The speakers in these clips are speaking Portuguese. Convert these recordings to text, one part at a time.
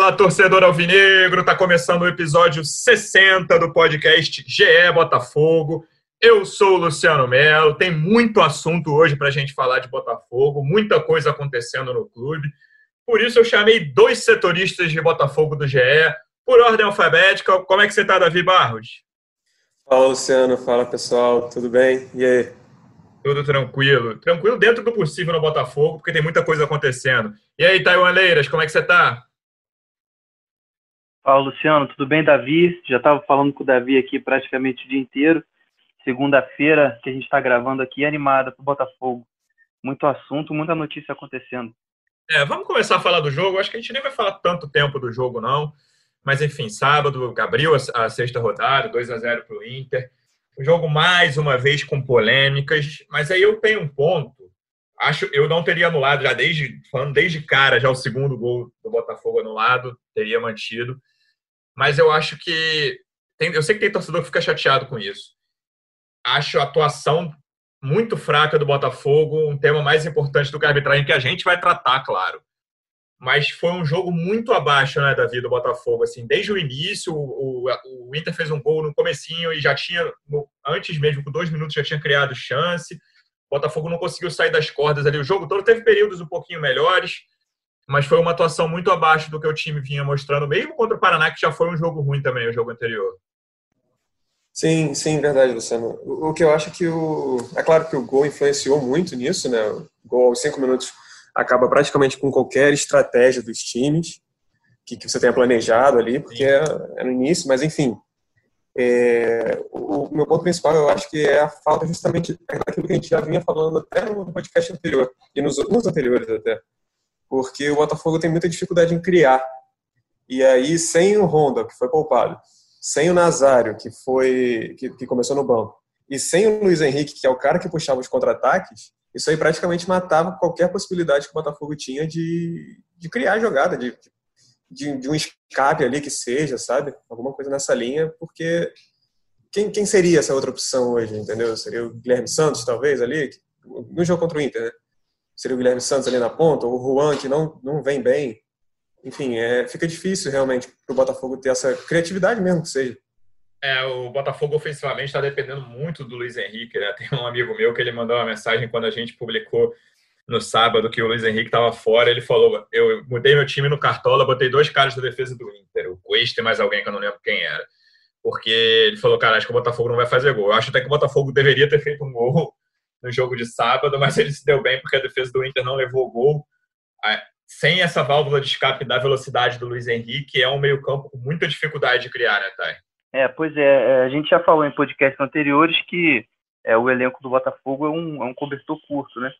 Fala, torcedor alvinegro! Tá começando o episódio 60 do podcast GE Botafogo. Eu sou o Luciano Melo. Tem muito assunto hoje para a gente falar de Botafogo, muita coisa acontecendo no clube. Por isso eu chamei dois setoristas de Botafogo do GE, por ordem alfabética. Como é que você tá, Davi Barros? Fala, Luciano. Fala, pessoal. Tudo bem? E aí? Tudo tranquilo. Tranquilo dentro do possível no Botafogo, porque tem muita coisa acontecendo. E aí, Taiwan Leiras, como é que você tá? Fala, Luciano. Tudo bem, Davi? Já estava falando com o Davi aqui praticamente o dia inteiro. Segunda-feira que a gente está gravando aqui, animada para o Botafogo. Muito assunto, muita notícia acontecendo. É, vamos começar a falar do jogo. Acho que a gente nem vai falar tanto tempo do jogo, não. Mas, enfim, sábado abriu a, sexta rodada, 2 a 0 para o Inter. O jogo, mais uma vez, com polêmicas. Mas aí eu tenho um ponto. Acho eu não teria anulado já desde, falando desde cara, já o segundo gol do Botafogo anulado, teria mantido mas eu acho que. Tem, eu sei que tem torcedor que fica chateado com isso. Acho a atuação muito fraca do Botafogo um tema mais importante do que a arbitragem, que a gente vai tratar, claro. Mas foi um jogo muito abaixo, né, Davi, do Botafogo. Assim, desde o início, o, o, o Inter fez um gol no comecinho e já tinha, antes mesmo, com dois minutos, já tinha criado chance. O Botafogo não conseguiu sair das cordas ali. O jogo todo teve períodos um pouquinho melhores mas foi uma atuação muito abaixo do que o time vinha mostrando, mesmo contra o Paraná, que já foi um jogo ruim também, o jogo anterior. Sim, sim, verdade, Luciano. O, que eu acho que o. É claro que o gol influenciou muito nisso, né? O gol aos cinco minutos acaba praticamente com qualquer estratégia dos times que, que você tenha planejado ali, porque é, é, no início, mas enfim. É, o, meu ponto principal eu acho que é a falta justamente daquilo que a gente já vinha falando até no podcast anterior, e nos, nos anteriores até porque o Botafogo tem muita dificuldade em criar. E aí, sem o Honda, que foi poupado, sem o Nazário, que foi que, que começou no banco, e sem o Luiz Henrique, que é o cara que puxava os contra-ataques, isso aí praticamente matava qualquer possibilidade que o Botafogo tinha de, de criar jogada, de, de, de, um escape ali que seja, sabe? Alguma coisa nessa linha, porque quem, quem seria essa outra opção hoje, entendeu? Seria o Guilherme Santos, talvez, ali, no jogo contra o Inter, né? Seria o Guilherme Santos ali na ponta, ou o Juan, que não, não vem bem. Enfim, é, fica difícil realmente para o Botafogo ter essa criatividade mesmo que seja. É, o Botafogo ofensivamente está dependendo muito do Luiz Henrique. Né? Tem um amigo meu que ele mandou uma mensagem quando a gente publicou no sábado que o Luiz Henrique estava fora. Ele falou: Eu mudei meu time no Cartola, botei dois caras da defesa do Inter, o Cuesta e mais alguém que eu não lembro quem era. Porque ele falou: Cara, acho que o Botafogo não vai fazer gol. Eu acho até que o Botafogo deveria ter feito um gol no jogo de sábado, mas ele se deu bem porque a defesa do Inter não levou gol. Sem essa válvula de escape da velocidade do Luiz Henrique, é um meio-campo com muita dificuldade de criar, né, Thay? É, pois é, é, a gente já falou em podcasts anteriores que é, o elenco do Botafogo é um, é um cobertor curto, né?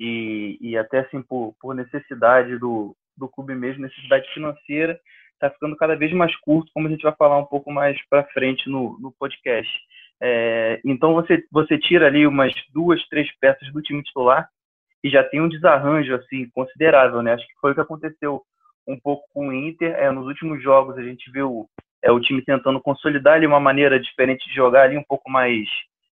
E, e até assim, por, por necessidade do, do clube mesmo, necessidade financeira, está ficando cada vez mais curto, como a gente vai falar um pouco mais para frente no, no podcast. É, então você, você tira ali umas duas, três peças do time titular e já tem um desarranjo assim considerável, né? Acho que foi o que aconteceu um pouco com o Inter. É, nos últimos jogos a gente viu é, o time tentando consolidar ali uma maneira diferente de jogar ali, um pouco mais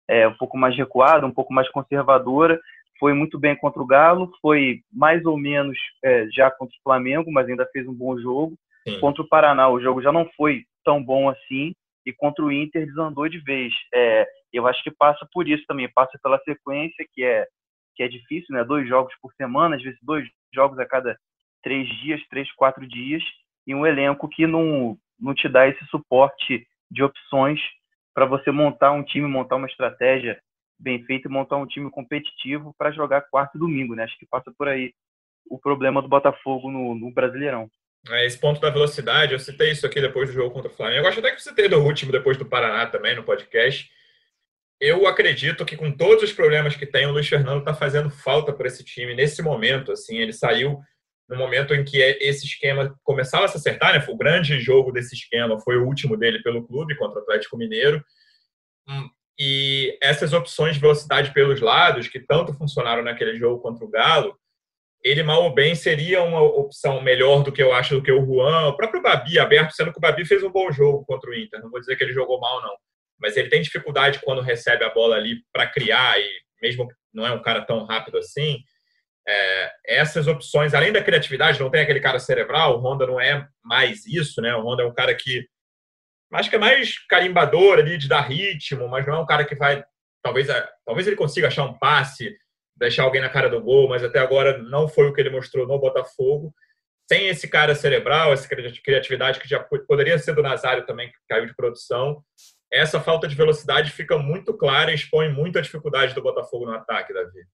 é, um pouco mais recuada, um pouco mais conservadora. Foi muito bem contra o Galo, foi mais ou menos é, já contra o Flamengo, mas ainda fez um bom jogo. Sim. Contra o Paraná, o jogo já não foi tão bom assim e contra o Inter desandou de vez. É, eu acho que passa por isso também, passa pela sequência que é que é difícil, né? Dois jogos por semana, às vezes dois jogos a cada três dias, três, quatro dias, e um elenco que não, não te dá esse suporte de opções para você montar um time, montar uma estratégia bem feita e montar um time competitivo para jogar quarto e domingo, né? Acho que passa por aí o problema do Botafogo no, no Brasileirão. É, esse ponto da velocidade, eu citei isso aqui depois do jogo contra o Flamengo. Eu acho até que você teve do último depois do Paraná também no podcast. Eu acredito que com todos os problemas que tem, o Luiz Fernando está fazendo falta para esse time nesse momento. Assim, ele saiu no momento em que esse esquema começava a se acertar, né? Foi o grande jogo desse esquema, foi o último dele pelo clube contra o Atlético Mineiro. Hum, e essas opções de velocidade pelos lados, que tanto funcionaram naquele jogo contra o Galo, ele mal ou bem seria uma opção melhor do que eu acho do que o Juan, o próprio Babi aberto, sendo que o Babi fez um bom jogo contra o Inter. Não vou dizer que ele jogou mal, não. Mas ele tem dificuldade quando recebe a bola ali para criar, e mesmo não é um cara tão rápido assim, é, essas opções, além da criatividade, não tem aquele cara cerebral, o Honda não é mais isso, né? O Honda é um cara que acho que é mais carimbador ali de dar ritmo, mas não é um cara que vai talvez talvez ele consiga achar um passe, deixar alguém na cara do gol, mas até agora não foi o que ele mostrou no Botafogo. Sem esse cara cerebral, essa criatividade que já poderia ser do Nazário também, que caiu de produção, essa falta de velocidade fica muito clara e expõe muito a dificuldade do Botafogo no ataque, Davi.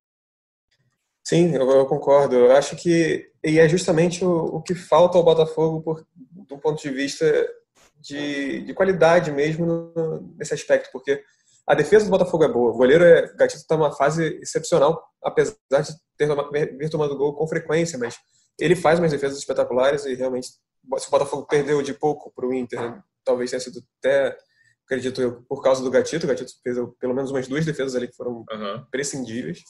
Sim, eu, eu, concordo. Eu acho que e é justamente o, o que falta ao Botafogo por, do ponto de vista de, de qualidade mesmo no, nesse aspecto, porque a defesa do Botafogo é boa. O goleiro é, Gatito está numa fase excepcional, apesar de ter vir tomando gol com frequência, mas ele faz umas defesas espetaculares e realmente se o Botafogo perdeu de pouco para o Inter, talvez tenha sido até acredito eu, por causa do Gatito. O Gatito fez pelo menos umas duas defesas ali que foram uhum. prescindíveis.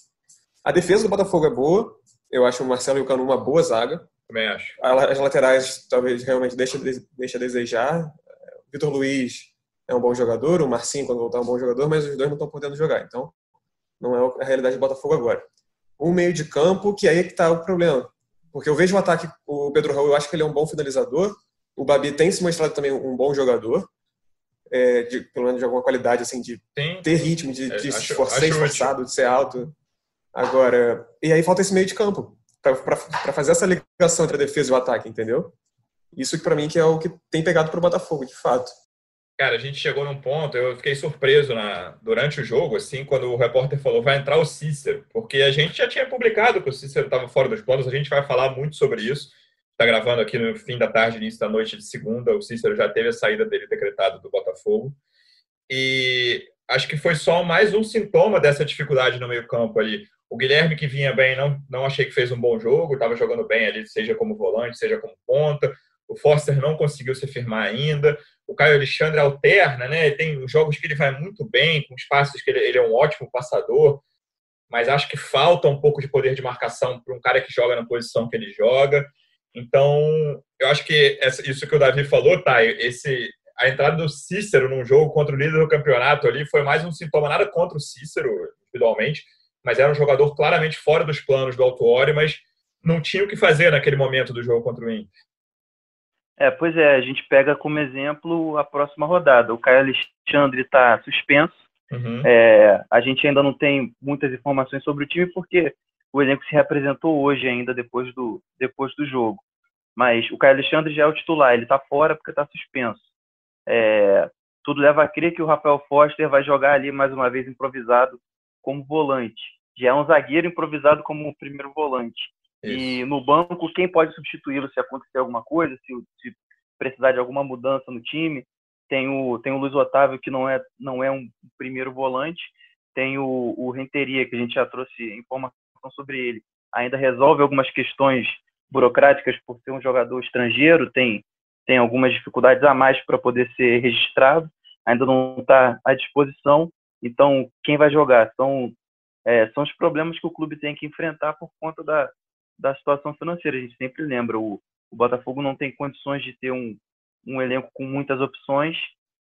A defesa do Botafogo é boa. Eu acho o Marcelo e o Canu uma boa zaga. Também acho. As laterais talvez realmente deixa, deixa a desejar. O Vitor Luiz é um bom jogador, o Marcinho, quando voltar, é um bom jogador, mas os dois não estão podendo jogar. Então, não é a realidade do Botafogo agora. O meio de campo, que aí é que está o problema. Porque eu vejo o ataque, o Pedro Raul, eu acho que ele é um bom finalizador. O Babi tem se mostrado também um bom jogador. É, de, pelo menos de alguma qualidade, assim, de Sim. ter ritmo, de, de é, esforçar, ser esforçado, de ser alto. Agora, e aí falta esse meio de campo para fazer essa ligação entre a defesa e o ataque, entendeu? Isso que para mim que é o que tem pegado para o Botafogo, de fato. Cara, a gente chegou num ponto, eu fiquei surpreso na, durante o jogo, assim, quando o repórter falou vai entrar o Cícero, porque a gente já tinha publicado que o Cícero estava fora dos planos, a gente vai falar muito sobre isso. Está gravando aqui no fim da tarde, início da noite de segunda, o Cícero já teve a saída dele decretada do Botafogo. E acho que foi só mais um sintoma dessa dificuldade no meio-campo ali. O Guilherme, que vinha bem, não, não achei que fez um bom jogo, estava jogando bem ali, seja como volante, seja como ponta. O Foster não conseguiu se firmar ainda. O Caio Alexandre alterna, né? Tem jogos que ele vai muito bem, com espaços que ele, ele é um ótimo passador, mas acho que falta um pouco de poder de marcação para um cara que joga na posição que ele joga. Então, eu acho que essa, isso que o Davi falou, tá? Esse, a entrada do Cícero num jogo contra o líder do campeonato ali foi mais um sintoma, nada contra o Cícero individualmente, mas era um jogador claramente fora dos planos do Autuori, mas não tinha o que fazer naquele momento do jogo contra o Inter. É, pois é, a gente pega como exemplo a próxima rodada. O Caio Alexandre está suspenso. Uhum. É, a gente ainda não tem muitas informações sobre o time porque o elenco se representou hoje ainda depois do, depois do jogo. Mas o Caio Alexandre já é o titular, ele está fora porque está suspenso. É, tudo leva a crer que o Rafael Foster vai jogar ali mais uma vez improvisado como volante. Já é um zagueiro improvisado como primeiro volante. Isso. E no banco, quem pode substituí-lo se acontecer alguma coisa, se, se, precisar de alguma mudança no time? Tem o, tem o Luiz Otávio, que não é, não é um primeiro volante. Tem o, o Renteria, que a gente já trouxe informação sobre ele. Ainda resolve algumas questões burocráticas por ser um jogador estrangeiro, tem, tem algumas dificuldades a mais para poder ser registrado, ainda não está à disposição. Então, quem vai jogar? São, é, são os problemas que o clube tem que enfrentar por conta da, da situação financeira. A gente sempre lembra, o, o Botafogo não tem condições de ter um, um elenco com muitas opções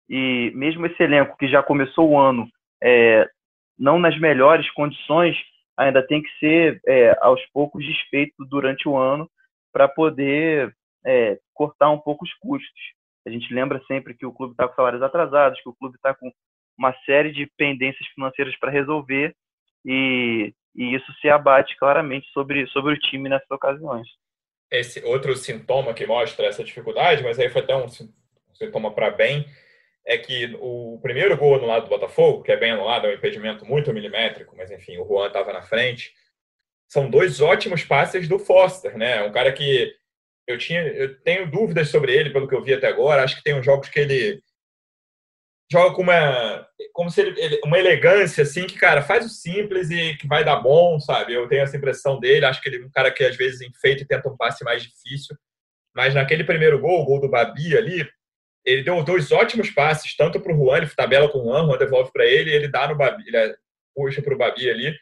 e mesmo esse elenco que já começou o ano é, não nas melhores condições, ainda tem que ser é, aos poucos desfeito durante o ano para poder é, cortar um pouco os custos. A gente lembra sempre que o clube está com salários atrasados, que o clube está com uma série de pendências financeiras para resolver e, e, isso se abate claramente sobre, sobre o time nessas ocasiões. Esse outro sintoma que mostra essa dificuldade, mas aí foi até um sintoma para bem, é que o primeiro gol no lado do Botafogo, que é bem anulado, é um impedimento muito milimétrico, mas enfim, o Juan estava na frente. São dois ótimos passes do Foster, né? Um cara que eu tinha, eu tenho dúvidas sobre ele pelo que eu vi até agora. Acho que tem uns jogos que ele joga com uma, como se ele, uma elegância, assim, que, cara, faz o simples e que vai dar bom, sabe? Eu tenho essa impressão dele. Acho que ele é um cara que às vezes enfeita e tenta um passe mais difícil. Mas naquele primeiro gol, o gol do Babi ali, ele deu dois ótimos passes, tanto para o Juan, ele tabela com o Juan, Juan devolve para ele, ele dá no Babi, ele puxa para o Babi ali.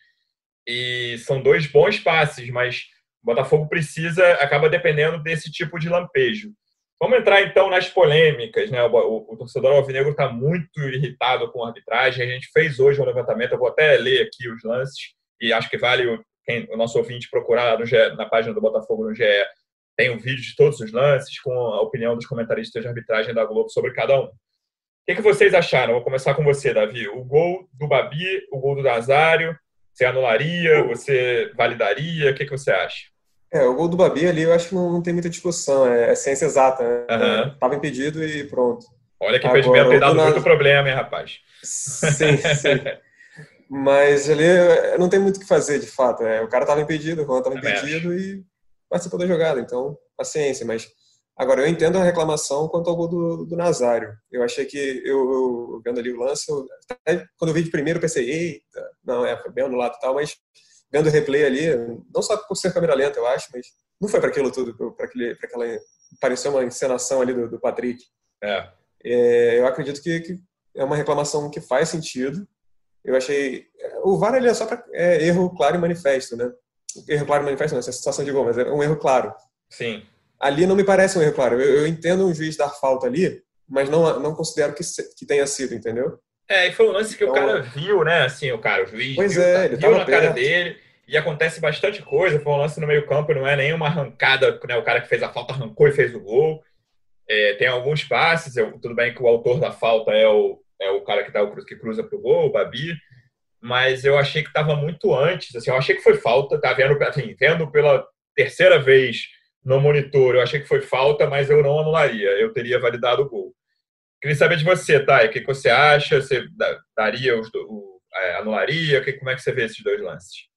E são dois bons passes, mas o Botafogo precisa, acaba dependendo desse tipo de lampejo. Vamos entrar então nas polêmicas, né? O, o, torcedor alvinegro está muito irritado com a arbitragem. A gente fez hoje um levantamento, eu vou até ler aqui os lances e acho que vale o, quem, o nosso ouvinte procurar no GE, na página do Botafogo no GE. Tem um vídeo de todos os lances com a opinião dos comentaristas de arbitragem da Globo sobre cada um. O que, que vocês acharam? Vou começar com você, Davi. O gol do Babi, o gol do Nazário, você anularia, você validaria? O que, que você acha? É, o gol do Babi ali eu acho que não, não tem muita discussão, é, é ciência exata, né? Uhum. Tava impedido e pronto. Olha que impedimento tem dado muito problema, hein, rapaz? Sim, sim. Mas ali é, não tem muito o que fazer, de fato. É, o cara estava impedido, o Juan estava impedido e participou da jogada. Então, paciência. Mas agora eu entendo a reclamação quanto ao gol do, do Nazário. Eu achei que eu, eu vendo ali o lance, eu, até quando eu vi de primeiro eu pensei, eita, não, é, foi bem anulado e tal, mas vendo o replay ali, não só por ser câmera lenta, eu acho, mas não foi para aquilo tudo, para aquela. Pareceu uma encenação ali do, do Patrick. É. é. eu acredito que, que, é uma reclamação que faz sentido. Eu achei. O VAR ele é só para é, erro claro e manifesto, né? Erro claro e manifesto não, essa é situação de gol, mas é um erro claro. Sim. Ali não me parece um erro claro. Eu, eu entendo um juiz dar falta ali, mas não, não considero que, que tenha sido, entendeu? É, e foi um lance que então, o cara viu, né? Assim, o cara, o juiz pois viu, é, ele viu na perto. cara dele e acontece bastante coisa. Foi um lance no meio campo, não é nenhuma arrancada, né? O cara que fez a falta arrancou e fez o gol. É, tem alguns passes, eu, tudo bem que o autor da falta é o, é o cara que, dá o, que cruza pro gol, o Babi, mas eu achei que estava muito antes. Assim, eu achei que foi falta, tá vendo, assim, vendo pela terceira vez no monitor, eu achei que foi falta, mas eu não anularia, eu teria validado o gol. Queria saber de você, Thay, o que você acha? Você daria, os, o, é, anularia? Que, como é que você vê esses dois lances?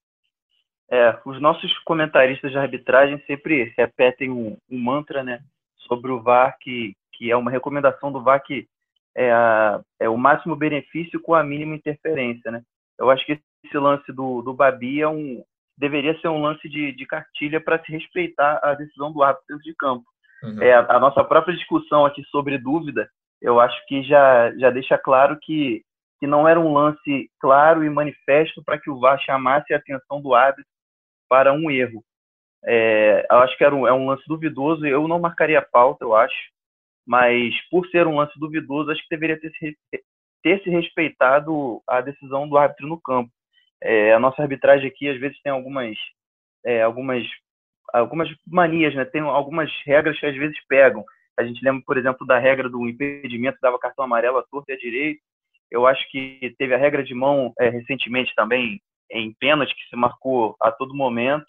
É, os nossos comentaristas de arbitragem sempre repetem um, um, mantra, né, sobre o VAR, que, que é uma recomendação do VAR que é, a, é o máximo benefício com a mínima interferência, né? Eu acho que esse lance do, do Babi é um, deveria ser um lance de, de cartilha para se respeitar a decisão do árbitro de campo. Uhum. É, a, a nossa própria discussão aqui sobre dúvida eu acho que já, já deixa claro que, que não era um lance claro e manifesto para que o VAR chamasse a atenção do árbitro para um erro. É, eu acho que era um, é um lance duvidoso, eu não marcaria pauta, eu acho, mas por ser um lance duvidoso, acho que deveria ter se, ter se respeitado a decisão do árbitro no campo. É, a nossa arbitragem aqui, às vezes, tem algumas, é, algumas, algumas manias, né? tem algumas regras que às vezes pegam. A gente lembra, por exemplo, da regra do impedimento, dava cartão amarelo à torta e à direita. Eu acho que teve a regra de mão é, recentemente também em pênalti, que se marcou a todo momento,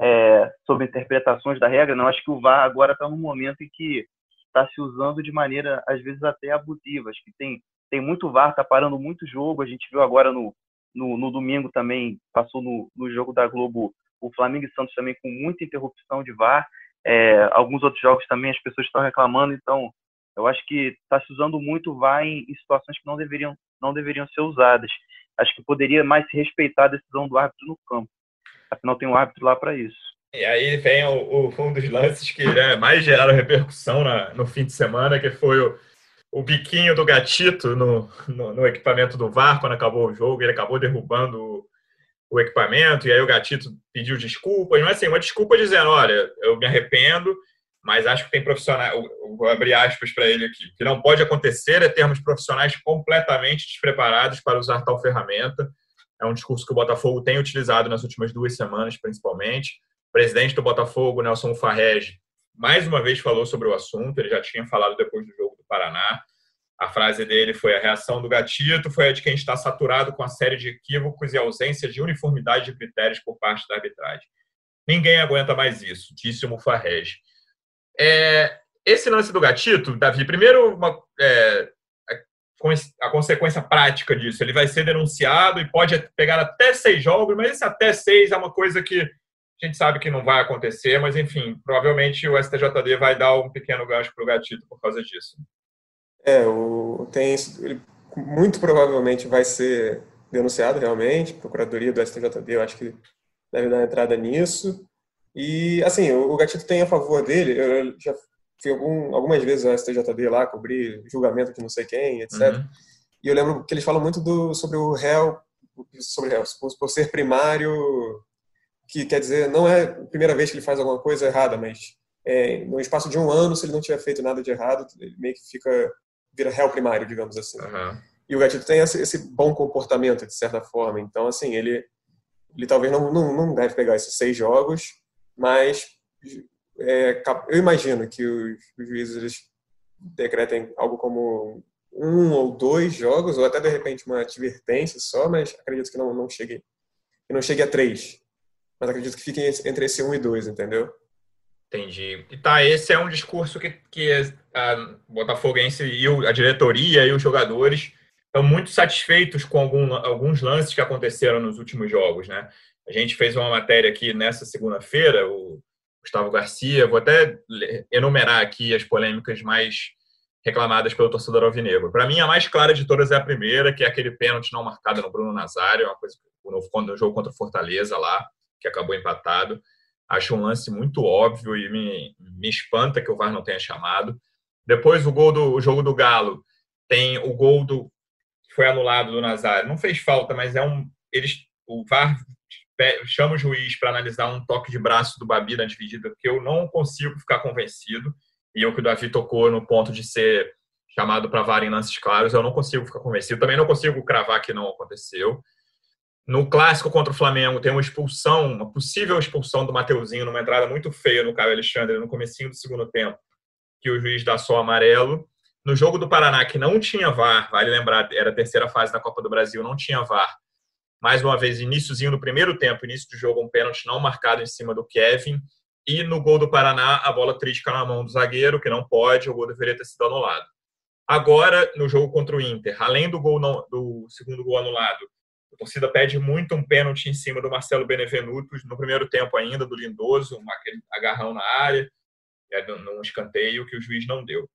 é, sobre interpretações da regra. Não acho que o VAR agora está num momento em que está se usando de maneira, às vezes, até abusiva. Acho que tem, tem muito VAR, está parando muito jogo. A gente viu agora no, no, no domingo também, passou no, no jogo da Globo, o Flamengo e Santos também com muita interrupção de VAR. É, alguns outros jogos também as pessoas estão reclamando, então eu acho que está se usando muito VAR em, situações que não deveriam, não deveriam ser usadas. Acho que poderia mais se respeitar a decisão do árbitro no campo. Afinal, tem um árbitro lá para isso. E aí vem o, o, um dos lances que né, mais geraram repercussão na, no fim de semana, que foi o, o biquinho do gatito no, no, no, equipamento do VAR quando acabou o jogo. Ele acabou derrubando o equipamento, e aí o gatito pediu desculpas, mas assim, uma desculpa dizendo, olha, eu me arrependo, mas acho que tem profissionais, vou abrir aspas para ele aqui, que não pode acontecer é termos profissionais completamente despreparados para usar tal ferramenta. É um discurso que o Botafogo tem utilizado nas últimas duas semanas, principalmente. O presidente do Botafogo, Nelson Farrege, mais uma vez falou sobre o assunto, ele já tinha falado depois do jogo do Paraná. A frase dele foi: a reação do gatito foi a de quem está saturado com a série de equívocos e ausência de uniformidade de critérios por parte da arbitragem. Ninguém aguenta mais isso, disse o Mufarrege. É, esse lance do gatito, Davi, primeiro, uma, é, a, a consequência prática disso, ele vai ser denunciado e pode pegar até seis jogos, mas esse até seis é uma coisa que a gente sabe que não vai acontecer, mas enfim, provavelmente o STJD vai dar um pequeno gancho para o gatito por causa disso. É, o, tem, ele muito provavelmente vai ser denunciado realmente, Procuradoria do STJD, eu acho que deve dar entrada nisso. E, assim, o Gatito tem a favor dele, eu já fui algum, algumas vezes ao STJD lá, cobrir julgamento de não sei quem, etc. Uhum. E eu lembro que eles falam muito do, sobre o réu, sobre réu, por, por ser primário, que quer dizer, não é a primeira vez que ele faz alguma coisa errada, mas é, no espaço de um ano, se ele não tiver feito nada de errado, ele meio que fica, vira réu primário, digamos assim. Uhum. E o Gatito tem esse, bom comportamento, de certa forma. Então, assim, ele, ele talvez não, não, não deve pegar esses seis jogos, mas é, eu imagino que os, os juízes decretem algo como um ou dois jogos, ou até de repente uma advertência só, mas acredito que não, não chegue que não chegue a três. Mas acredito que fique entre esse um e dois, entendeu? Entendi. E tá, esse é um discurso que, que a Botafoguense e a diretoria e os jogadores estão muito satisfeitos com algum, alguns lances que aconteceram nos últimos jogos, né? A gente fez uma matéria aqui nessa segunda-feira, o Gustavo Garcia, vou até enumerar aqui as polêmicas mais reclamadas pelo torcedor alvinegro. Para mim, a mais clara de todas é a primeira, que é aquele pênalti não marcado no Bruno Nazário, uma coisa no jogo contra o Fortaleza lá, que acabou empatado. Acho um lance muito óbvio e me, me espanta que o VAR não tenha chamado. Depois, o gol do o jogo do Galo tem o gol do que foi anulado do Nazário. Não fez falta, mas é um eles o VAR chama o juiz para analisar um toque de braço do Babi na dividida, que eu não consigo ficar convencido. E o que o Davi tocou no ponto de ser chamado para VAR em lances claros, eu não consigo ficar convencido. Também não consigo cravar que não aconteceu. No clássico contra o Flamengo, tem uma expulsão, uma possível expulsão do Mateuzinho numa entrada muito feia no Caio Alexandre no comecinho do segundo tempo, que o juiz dá só amarelo. No jogo do Paraná, que não tinha VAR, vale lembrar, era a terceira fase da Copa do Brasil, não tinha VAR mais uma vez, iníciozinho do primeiro tempo, início do jogo, um pênalti não marcado em cima do Kevin. E no gol do Paraná, a bola trisca na mão do zagueiro, que não pode, o gol deveria ter sido anulado. Agora, no jogo contra o Inter, além do gol não, do segundo gol anulado, a torcida pede muito um pênalti em cima do Marcelo Benevenuto, no primeiro tempo ainda, do Lindoso, aquele agarrão na área, num escanteio que o juiz não deu.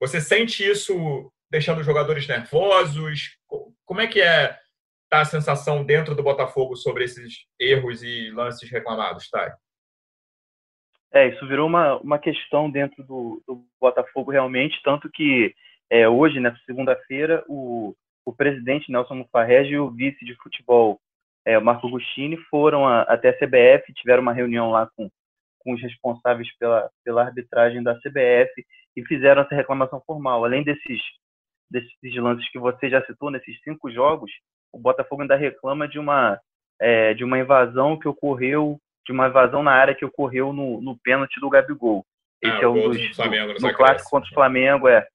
Você sente isso deixando os jogadores nervosos? Como é que é está a sensação dentro do Botafogo sobre esses erros e lances reclamados, Thay? É, isso virou uma, uma questão dentro do, do Botafogo realmente, tanto que é, hoje, nessa segunda-feira, o, o presidente Nelson Mufarrege e o vice de futebol, é, Marco Agostini, foram a, até a CBF, tiveram uma reunião lá com, com os responsáveis pela, pela arbitragem da CBF e fizeram essa reclamação formal. Além desses, desses lances que você já citou, nesses cinco jogos, o Botafogo ainda reclama de uma, é, de uma invasão que ocorreu, de uma invasão na área que ocorreu no, no pênalti do Gabigol. Esse ah, é um dos. Do Flamengo, no, no clássico contra o Flamengo, é,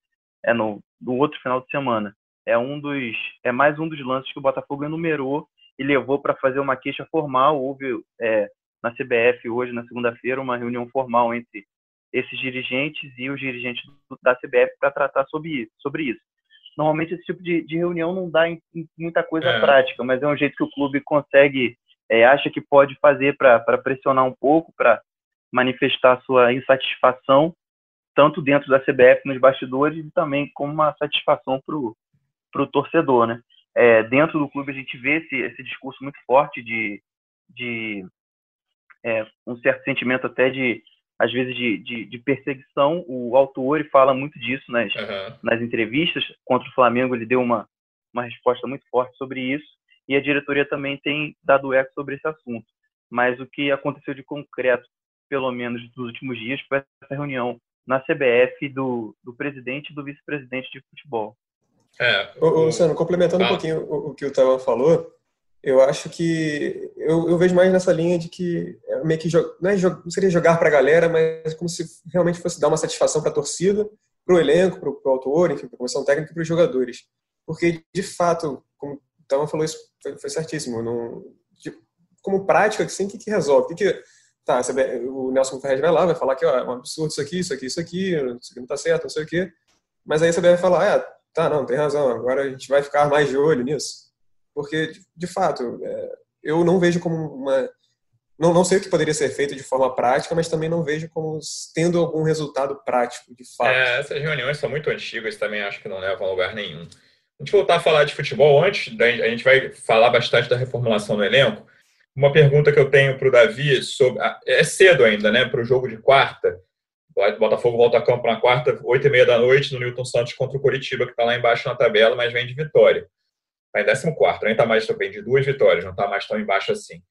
é no, no outro final de semana. É um dos. É mais um dos lances que o Botafogo enumerou e levou para fazer uma queixa formal. Houve é, na CBF hoje, na segunda-feira, uma reunião formal entre esses dirigentes e os dirigentes da CBF para tratar sobre, sobre isso normalmente esse tipo de, de reunião não dá em, em muita coisa é. prática, mas é um jeito que o clube consegue, é, acha que pode fazer para pressionar um pouco, para manifestar sua insatisfação, tanto dentro da CBF, nos bastidores, e também como uma satisfação para o torcedor, né? É, dentro do clube a gente vê esse, esse discurso muito forte de, de é, um certo sentimento até de às vezes de, de, de, perseguição. O autor fala muito disso nas, uhum. nas entrevistas. Contra o Flamengo, ele deu uma, uma resposta muito forte sobre isso. E a diretoria também tem dado eco sobre esse assunto. Mas o que aconteceu de concreto, pelo menos nos últimos dias, foi essa reunião na CBF do, do presidente e do vice-presidente de futebol. É, o... Ô, Luciano, complementando um tá. pouquinho o, o que o Taiwan falou, eu acho que eu, eu, vejo mais nessa linha de que é meio que não, é, não seria jogar para a galera, mas como se realmente fosse dar uma satisfação para a torcida, para o elenco, para o autor, enfim, para a comissão técnica e para os jogadores. Porque, de fato, como o Tama falou, isso foi, foi certíssimo. Não, de, como prática, assim, o que, que resolve? O que, que tá, o Nelson Ferreira vai lá, vai falar que ó, é um absurdo isso aqui, isso aqui, isso aqui, isso aqui não está certo, não sei o quê. Mas aí você vai falar, ah, tá, não, tem razão, agora a gente vai ficar mais de olho nisso porque, de fato, é, eu não vejo como uma. Não, não sei o que poderia ser feito de forma prática, mas também não vejo como tendo algum resultado prático, de fato. É, essas reuniões são muito antigas, também acho que não levam a lugar nenhum. A gente voltar a falar de futebol antes, a gente vai falar bastante da reformulação no elenco. Uma pergunta que eu tenho para o Davi sobre. É cedo ainda, né? Para o jogo de quarta. O Botafogo volta a campo na quarta, oito e meia da noite, no Newton Santos contra o Coritiba, que está lá embaixo na tabela, mas vem de vitória. Está em décimo quarto, nem está mais também de duas vitórias, não está mais tão embaixo assim.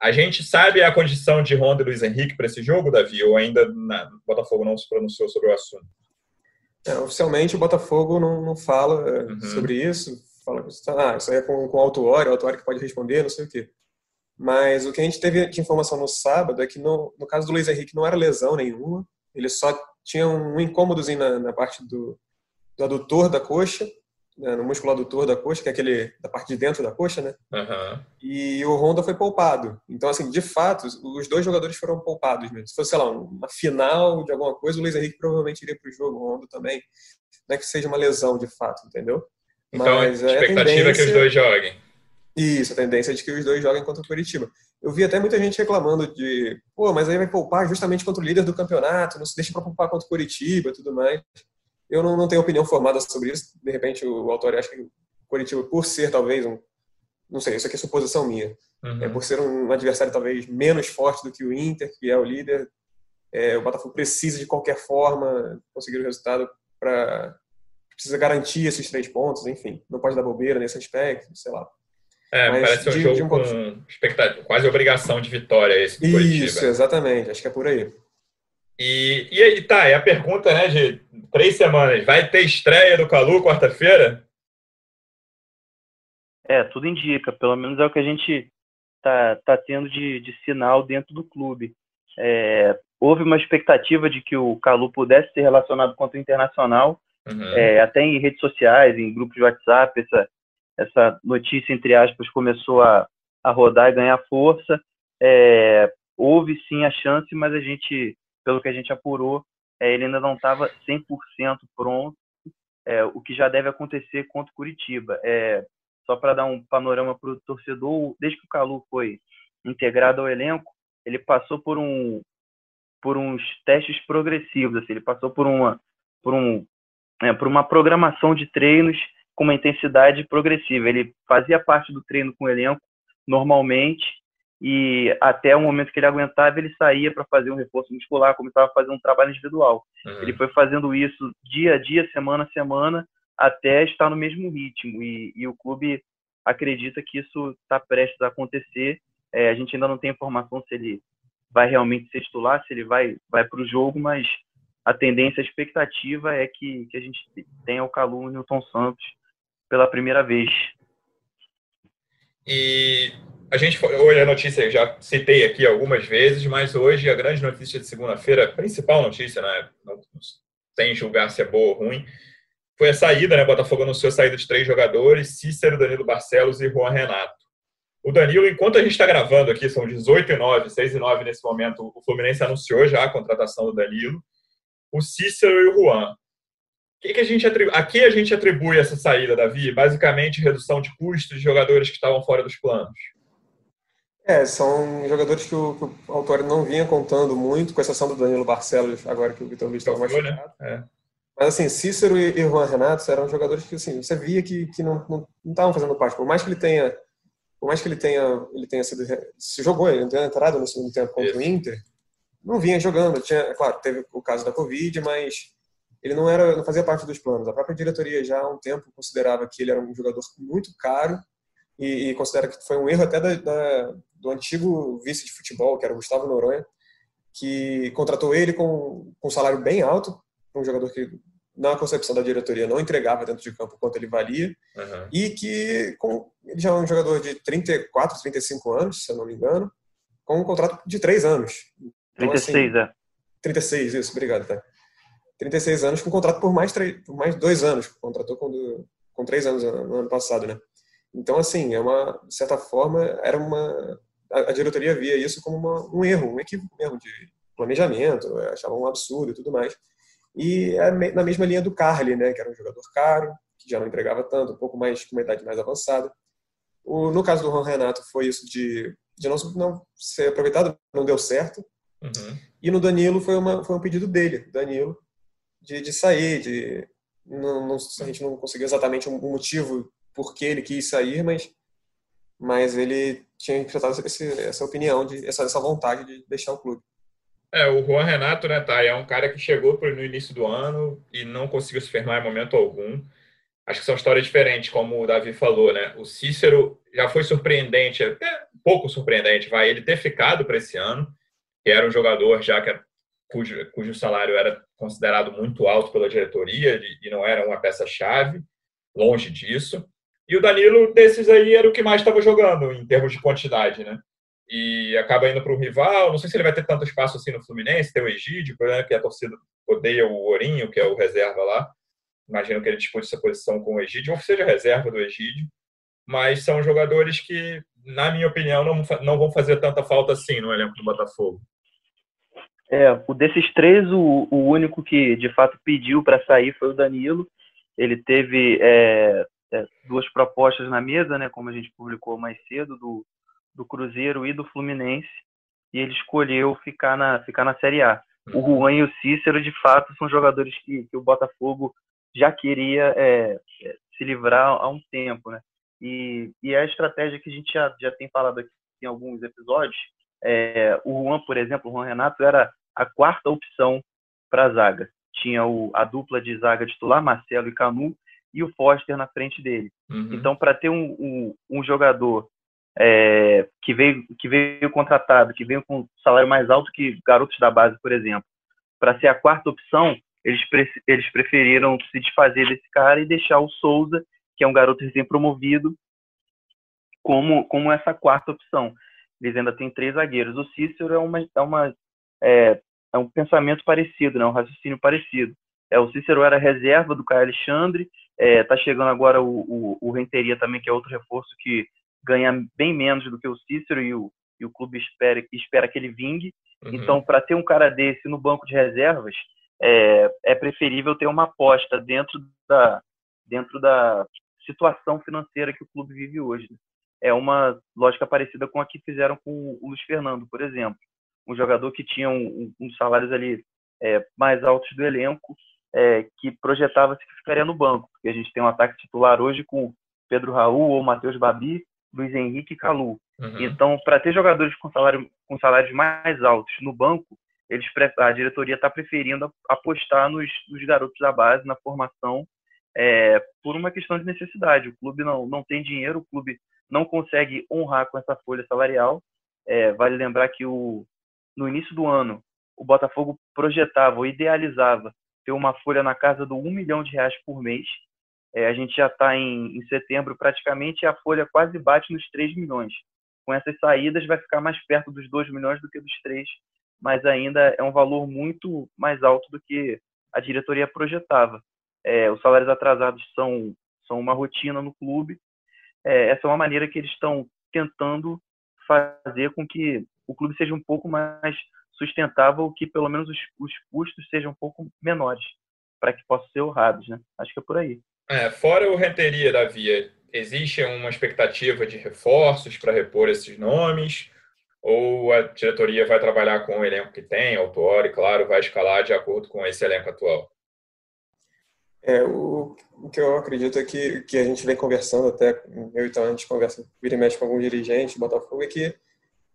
A gente sabe a condição de Ronda e Luiz Henrique para esse jogo, Davi, ou ainda na, o Botafogo não se pronunciou sobre o assunto? É, oficialmente o Botafogo não, não fala é, uhum. sobre isso, fala ah, isso aí é com, com o autuário, o autuário que pode responder, não sei o quê. Mas o que a gente teve de informação no sábado é que no, no caso do Luiz Henrique não era lesão nenhuma, ele só tinha um incômodozinho na, na parte do, do adutor da coxa, né, no músculo adutor da coxa, que é aquele da parte de dentro da coxa, né? Uhum. E o Honda foi poupado. Então, assim, de fato, os dois jogadores foram poupados mesmo. Se fosse, sei lá, uma final de alguma coisa, o Luiz Henrique provavelmente iria para o jogo, o Honda também. Não é que seja uma lesão, de fato, entendeu? Então, Mas, a expectativa a tendência... é que os dois joguem. Isso, a tendência é de que os dois joguem contra o Curitiba. Eu vi até muita gente reclamando de, pô, mas aí vai poupar justamente contra o líder do campeonato, não se deixa para poupar contra o Curitiba e tudo mais. Eu não, não tenho opinião formada sobre isso. De repente, o autor acha que o Curitiba, por ser talvez um. Não sei, isso aqui é suposição minha. Uhum. É, por ser um adversário talvez menos forte do que o Inter, que é o líder, é, o Botafogo precisa de qualquer forma conseguir o resultado para. Precisa garantir esses três pontos, enfim. Não pode dar bobeira nesse aspecto, sei lá. É, Mas parece de, um jogo um com expectativa, quase obrigação de vitória esse do Isso, exatamente. Acho que é por aí. E, e aí, tá, e a pergunta, né, de três semanas, vai ter estreia do Calu quarta-feira? É, tudo indica, pelo menos é o que a gente tá, tá tendo de, de sinal dentro do clube. É, houve uma expectativa de que o Calu pudesse ser relacionado contra o Internacional, uhum. é, até em redes sociais, em grupos de WhatsApp, essa, essa notícia, entre aspas, começou a, a rodar e ganhar força. É, houve sim a chance, mas a gente, pelo que a gente apurou, é, ele ainda não estava 100% pronto, é, o que já deve acontecer contra o Curitiba. É, só para dar um panorama para o torcedor, desde que o Calu foi integrado ao elenco, ele passou por um por uns testes progressivos, assim, ele passou por uma por um é, por uma programação de treinos com uma intensidade progressiva. Ele fazia parte do treino com o elenco normalmente e até o momento que ele aguentava, ele saía para fazer um reforço muscular, começava a fazer um trabalho individual. Uhum. Ele foi fazendo isso dia a dia, semana a semana, até estar no mesmo ritmo. E, e o clube acredita que isso está prestes a acontecer. É, a gente ainda não tem informação se ele vai realmente ser titular, se ele vai, vai para o jogo, mas a tendência, a expectativa é que, que a gente tenha o Calu Newton Santos pela primeira vez. E a gente hoje a notícia já citei aqui algumas vezes, mas hoje a grande notícia de segunda-feira, principal notícia, né, sem julgar se é boa ou ruim, foi a saída, né? Botafogo anunciou a saída de três jogadores: Cícero, Danilo Barcelos e Juan Renato. O Danilo, enquanto a gente está gravando aqui, são 18 e 9, 6 e 9 nesse momento, o Fluminense anunciou já a contratação do Danilo. O Cícero e o Juan que, que a gente atribui, a que a gente atribui essa saída, Davi? Basicamente, redução de custos de jogadores que estavam fora dos planos. É, são jogadores que o, que o autor não vinha contando muito, com exceção do Danilo Barcelos, agora que o Vitor Luiz estava mais né? é. Mas assim, Cícero e, e Juan Renato eram jogadores que assim, você via que, que não estavam não, não fazendo parte. Por mais que ele tenha, por mais que ele tenha, ele tenha sido se jogou, ele tenha entrado no segundo tempo contra Isso. o Inter, não vinha jogando. Tinha, é claro, teve o caso da Covid, mas ele não era, não fazia parte dos planos. A própria diretoria já há um tempo considerava que ele era um jogador muito caro e, e considera que foi um erro até da, da, do antigo vice de futebol, que era o Gustavo Noronha, que contratou ele com, com um salário bem alto, um jogador que na concepção da diretoria não entregava dentro de campo quanto ele valia uhum. e que com, ele já é um jogador de 34, 35 anos, se eu não me engano, com um contrato de 3 anos. Então, 36, assim, é. 36, isso, obrigado, tá? 36 anos com contrato por mais, por mais dois anos. Contratou com, com três anos no ano passado, né? Então, assim, é uma, de certa forma, era uma. A, a diretoria via isso como uma, um erro, um equívoco mesmo de planejamento, achava um absurdo e tudo mais. E é na mesma linha do Carly, né? Que era um jogador caro, que já não entregava tanto, um pouco mais, com uma idade mais avançada. O, no caso do Juan Renato, foi isso de, de não, não ser aproveitado, não deu certo. Uhum. E no Danilo foi, uma, foi um pedido dele. Danilo de, de sair, de, não, não, a gente não conseguiu exatamente um motivo por que ele quis sair, mas, mas ele tinha expressado essa opinião, de, essa, essa vontade de deixar o clube. É, o Juan Renato, né, tá, é um cara que chegou no início do ano e não conseguiu se firmar em momento algum. Acho que são histórias diferentes, como o Davi falou, né? O Cícero já foi surpreendente, até pouco surpreendente, vai ele ter ficado para esse ano, que era um jogador já que cujo, cujo salário era considerado muito alto pela diretoria e não era uma peça-chave, longe disso. E o Danilo, desses aí, era o que mais estava jogando em termos de quantidade, né? E acaba indo para o rival. Não sei se ele vai ter tanto espaço assim no Fluminense, tem o Egídio, né, que a torcida odeia o Ourinho, que é o reserva lá. Imagino que ele disputa essa posição com o Egídio, ou seja reserva do Egídio. Mas são jogadores que, na minha opinião, não, não vão fazer tanta falta assim no elenco do Botafogo. É, o desses três, o, o único que de fato pediu para sair foi o Danilo. Ele teve é, é, duas propostas na mesa, né, como a gente publicou mais cedo, do, do Cruzeiro e do Fluminense, e ele escolheu ficar na, ficar na Série A. O. Juan e o Cícero, de fato, são jogadores que, que o Botafogo já queria é, é, se livrar há um tempo, né? E, e a estratégia que a gente já, já tem falado aqui em alguns episódios, é, o Juan, por exemplo, o Juan Renato era a quarta opção para a zaga. Tinha o, a dupla de zaga titular, Marcelo e Canu, e o Foster na frente dele. Uhum. Então, para ter um, um, um jogador é, que, veio, que veio contratado, que veio com salário mais alto que garotos da base, por exemplo, para ser a quarta opção, eles, pre eles preferiram se desfazer desse cara e deixar o Souza, que é um garoto recém-promovido, como, como essa quarta opção. Eles ainda têm três zagueiros. O Cícero é, uma, é, uma, é, é um pensamento parecido, né? um raciocínio parecido. É, o Cícero era reserva do Caio Alexandre, está é, chegando agora o, o, o, Renteria também, que é outro reforço que ganha bem menos do que o Cícero e o, e o clube espera, espera que ele vingue. Uhum. Então, para ter um cara desse no banco de reservas, é, é preferível ter uma aposta dentro da, dentro da situação financeira que o clube vive hoje. É uma lógica parecida com a que fizeram com o Luiz Fernando, por exemplo. Um jogador que tinha um, um, uns salários ali é, mais altos do elenco, é, que projetava-se que ficaria no banco, porque a gente tem um ataque titular hoje com Pedro Raul ou Matheus Babi, Luiz Henrique e Calu. Uhum. Então, para ter jogadores com, salário, com salários mais altos no banco, eles a diretoria está preferindo apostar nos, nos, garotos da base, na formação, é, por uma questão de necessidade. O clube não, não tem dinheiro, o clube não consegue honrar com essa folha salarial. É, vale lembrar que o, no início do ano, o Botafogo projetava ou idealizava ter uma folha na casa do 1 milhão de reais por mês. É, a gente já está em, em, setembro, praticamente, a folha quase bate nos 3 milhões. Com essas saídas, vai ficar mais perto dos 2 milhões do que dos 3, mas ainda é um valor muito mais alto do que a diretoria projetava. É, os salários atrasados são, são uma rotina no clube. É, essa é uma maneira que eles estão tentando fazer com que o clube seja um pouco mais sustentável que pelo menos os, os custos sejam um pouco menores para que possam ser honrados, né? Acho que é por aí. É, fora o Renteria da Via, existe uma expectativa de reforços para repor esses nomes? Ou a diretoria vai trabalhar com o elenco que tem, autor, e claro, vai escalar de acordo com esse elenco atual? É, o, o, que eu acredito é que, que a gente vem conversando até, eu e então, a gente conversa, vira e mexe com alguns dirigentes do Botafogo, é que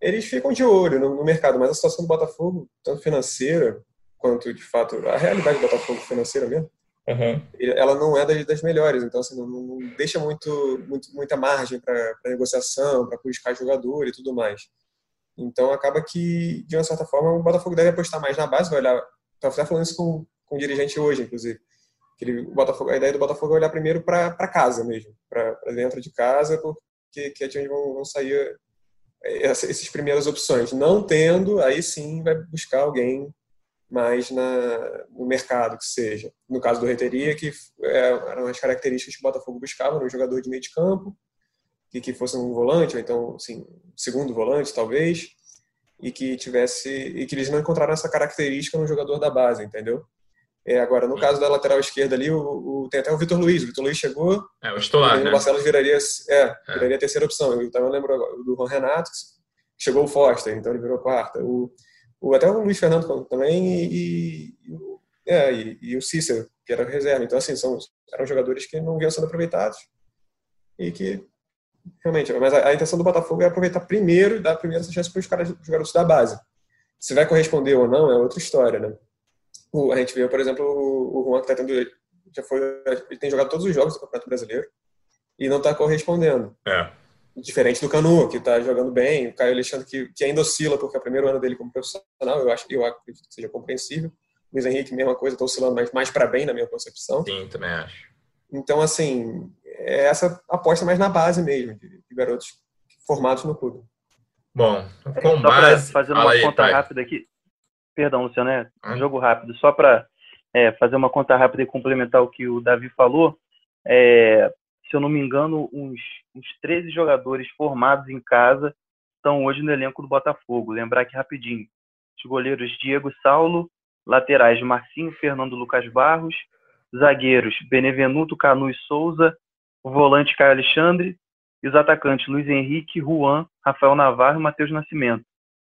eles ficam de olho no, no, mercado, mas a situação do Botafogo, tanto financeira quanto de fato a realidade do Botafogo financeira mesmo, uhum. ela não é das, das melhores. Então, assim, não, não, deixa muito, muito muita margem para negociação, para buscar jogador e tudo mais. Então, acaba que, de uma certa forma, o Botafogo deve apostar mais na base, vai olhar. Estava até falando isso com, com o dirigente hoje, inclusive. Que ele, o Botafogo, a ideia do Botafogo é olhar primeiro para casa mesmo, para dentro de casa, porque que é de onde vão, vão sair essas primeiras opções. Não tendo, aí sim vai buscar alguém mais na, no mercado que seja. No caso do Reiteria, que é, eram as características que o Botafogo buscava, um jogador de meio de campo, que, que fosse um volante, ou então, assim, segundo volante, talvez, e que tivesse e que eles não encontraram essa característica no jogador da base, entendeu? É, agora, no caso da lateral esquerda ali, o, o tem até o Vitor Luiz. O Vitor Luiz chegou. É, o Estolar, né? O Barcelos viraria, é, é. viraria a terceira opção. Eu também lembro do Juan Renato, chegou o Foster, então ele virou quarta. O, o, até o Luiz Fernando também. E, e é, e, e, o Cícero, que era reserva. Então, assim, são, eram jogadores que não vinham sendo aproveitados e que realmente, mas a, a intenção do Botafogo é aproveitar primeiro e dar a primeira chance para os caras, os garotos da base. Se vai corresponder ou não é outra história, né? O, a gente vê, por exemplo, o, o Juan que está tendo, já foi, ele tem jogado todos os jogos do Campeonato Brasileiro e não está correspondendo. É. Diferente do Canu, que está jogando bem, o Caio Alexandre, que, que ainda oscila, porque é o primeiro ano dele como profissional, eu acho eu acredito que seja compreensível. Luiz Henrique, mesma coisa, está oscilando mais, mais para bem, na minha concepção. Sim, também acho. Então, assim, é essa aposta mais na base mesmo, de, de garotos formados no clube. Bom, com só base... Fazendo uma aí, conta rápida aqui. Perdão, Luciano, é um jogo rápido. Só para é, fazer uma conta rápida e complementar o que o Davi falou, é, se eu não me engano, uns, uns 13 jogadores formados em casa estão hoje no elenco do Botafogo. Lembrar aqui rapidinho: os goleiros Diego Saulo, laterais Marcinho, Fernando Lucas Barros, zagueiros Benevenuto, Canu e Souza, o volante Caio Alexandre e os atacantes Luiz Henrique, Juan, Rafael Navarro e Matheus Nascimento.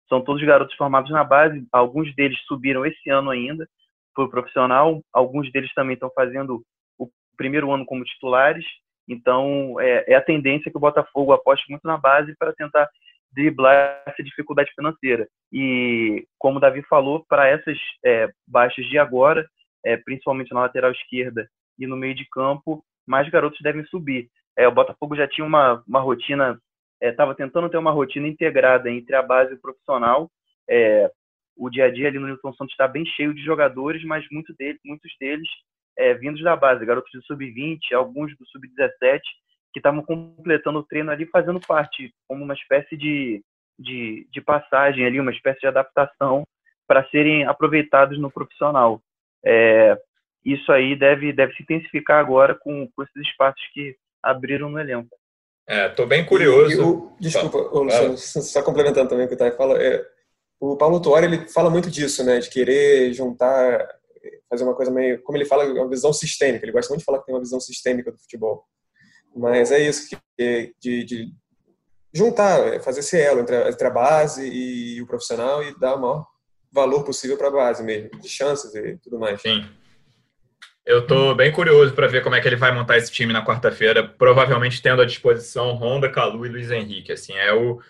São todos garotos formados na base, alguns deles subiram esse ano ainda para o profissional, alguns deles também estão fazendo o primeiro ano como titulares, então é, é a tendência que o Botafogo aposte muito na base para tentar driblar essa dificuldade financeira. E, como o Davi falou, para essas é, baixas de agora, é, principalmente na lateral esquerda e no meio de campo, mais garotos devem subir. É, o Botafogo já tinha uma, uma rotina, estava é, tentando ter uma rotina integrada entre a base e o profissional. É, o dia a dia ali no Newton Santos está bem cheio de jogadores, mas muito deles, muitos deles é, vindos da base, garotos do sub-20, alguns do sub-17, que estavam completando o treino ali, fazendo parte, como uma espécie de, de, de passagem ali, uma espécie de adaptação para serem aproveitados no profissional. É, isso aí deve, deve se intensificar agora com, com esses espaços que abriram no elenco. É, tô bem curioso. E, o, desculpa, Luciano, só complementando também o que o Thay fala, é, o Paulo Tuori, ele fala muito disso, né, de querer juntar, fazer uma coisa meio, como ele fala, uma visão sistêmica, ele gosta muito de falar que tem uma visão sistêmica do futebol. Mas é isso, que, de, de juntar, é, fazer esse elo entre a, entre a base e o profissional e dar o maior valor possível para a base mesmo, de chances e tudo mais. Sim. Eu estou bem curioso para ver como é que ele vai montar esse time na quarta-feira, provavelmente tendo à disposição Honda, Calu e Luiz Henrique. Assim, é o,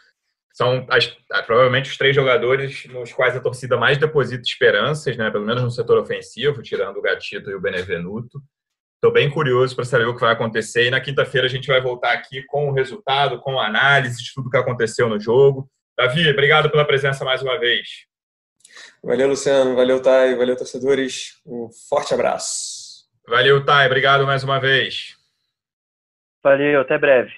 são as, provavelmente os três jogadores nos quais a torcida mais deposita esperanças, né? pelo menos no setor ofensivo, tirando o Gatito e o Benevenuto. Estou bem curioso para saber o que vai acontecer. E na quinta-feira a gente vai voltar aqui com o resultado, com a análise de tudo que aconteceu no jogo. Davi, obrigado pela presença mais uma vez. Valeu, Luciano. Valeu, Thay. Valeu, torcedores. Um forte abraço. Valeu, Thay. Obrigado mais uma vez. Valeu, até breve.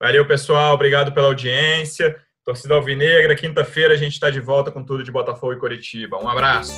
Valeu, pessoal. Obrigado pela audiência. Torcida Alvinegra, quinta-feira a gente está de volta com tudo de Botafogo e Curitiba. Um abraço.